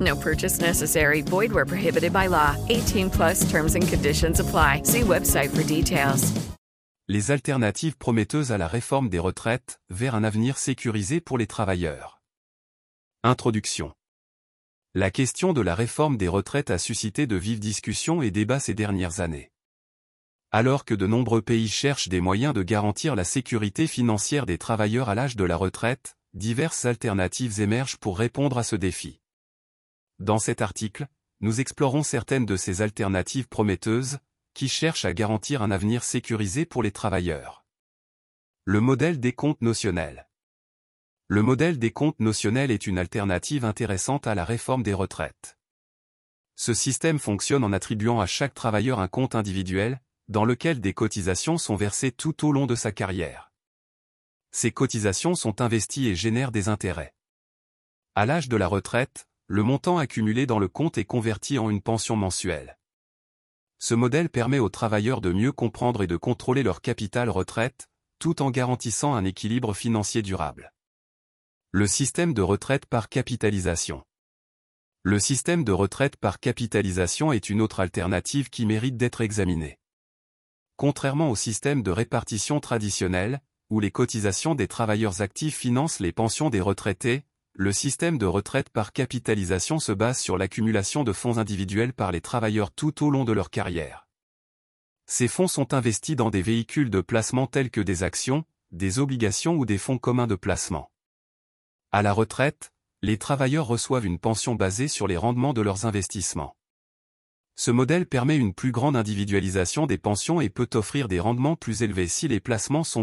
No purchase necessary. Void where prohibited by law. 18 plus terms and conditions apply. See website for details. Les alternatives prometteuses à la réforme des retraites, vers un avenir sécurisé pour les travailleurs. Introduction. La question de la réforme des retraites a suscité de vives discussions et débats ces dernières années. Alors que de nombreux pays cherchent des moyens de garantir la sécurité financière des travailleurs à l'âge de la retraite, diverses alternatives émergent pour répondre à ce défi. Dans cet article, nous explorons certaines de ces alternatives prometteuses, qui cherchent à garantir un avenir sécurisé pour les travailleurs. Le modèle des comptes notionnels. Le modèle des comptes notionnels est une alternative intéressante à la réforme des retraites. Ce système fonctionne en attribuant à chaque travailleur un compte individuel, dans lequel des cotisations sont versées tout au long de sa carrière. Ces cotisations sont investies et génèrent des intérêts. À l'âge de la retraite, le montant accumulé dans le compte est converti en une pension mensuelle. Ce modèle permet aux travailleurs de mieux comprendre et de contrôler leur capital retraite, tout en garantissant un équilibre financier durable. Le système de retraite par capitalisation. Le système de retraite par capitalisation est une autre alternative qui mérite d'être examinée. Contrairement au système de répartition traditionnel, où les cotisations des travailleurs actifs financent les pensions des retraités, le système de retraite par capitalisation se base sur l'accumulation de fonds individuels par les travailleurs tout au long de leur carrière. Ces fonds sont investis dans des véhicules de placement tels que des actions, des obligations ou des fonds communs de placement. À la retraite, les travailleurs reçoivent une pension basée sur les rendements de leurs investissements. Ce modèle permet une plus grande individualisation des pensions et peut offrir des rendements plus élevés si les placements sont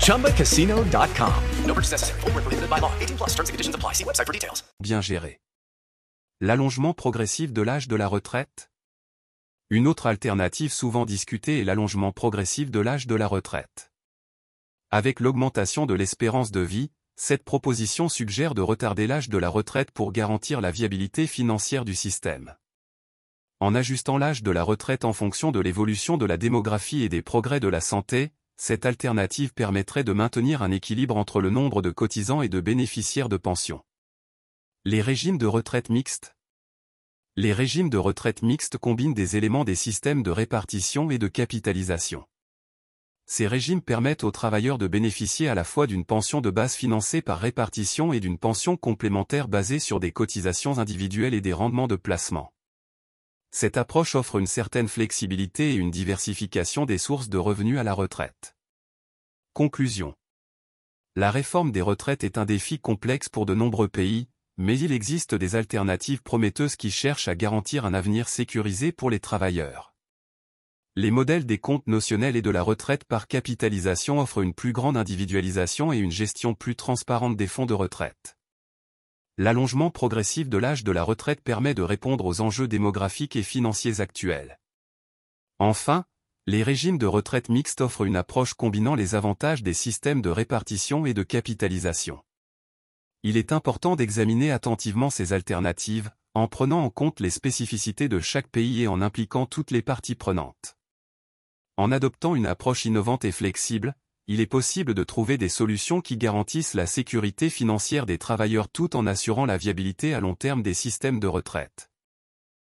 ChumbaCasino.com. No purchase necessary. Void where prohibited by law. 18 plus terms and conditions apply. See website for details. Bien géré. L'allongement progressif de l'âge de la retraite Une autre alternative souvent discutée est l'allongement progressif de l'âge de la retraite. Avec l'augmentation de l'espérance de vie, cette proposition suggère de retarder l'âge de la retraite pour garantir la viabilité financière du système. En ajustant l'âge de la retraite en fonction de l'évolution de la démographie et des progrès de la santé, cette alternative permettrait de maintenir un équilibre entre le nombre de cotisants et de bénéficiaires de pension. Les régimes de retraite mixtes Les régimes de retraite mixtes combinent des éléments des systèmes de répartition et de capitalisation. Ces régimes permettent aux travailleurs de bénéficier à la fois d'une pension de base financée par répartition et d'une pension complémentaire basée sur des cotisations individuelles et des rendements de placement. Cette approche offre une certaine flexibilité et une diversification des sources de revenus à la retraite. Conclusion. La réforme des retraites est un défi complexe pour de nombreux pays, mais il existe des alternatives prometteuses qui cherchent à garantir un avenir sécurisé pour les travailleurs. Les modèles des comptes notionnels et de la retraite par capitalisation offrent une plus grande individualisation et une gestion plus transparente des fonds de retraite. L'allongement progressif de l'âge de la retraite permet de répondre aux enjeux démographiques et financiers actuels. Enfin, les régimes de retraite mixtes offrent une approche combinant les avantages des systèmes de répartition et de capitalisation. Il est important d'examiner attentivement ces alternatives, en prenant en compte les spécificités de chaque pays et en impliquant toutes les parties prenantes. En adoptant une approche innovante et flexible, il est possible de trouver des solutions qui garantissent la sécurité financière des travailleurs tout en assurant la viabilité à long terme des systèmes de retraite.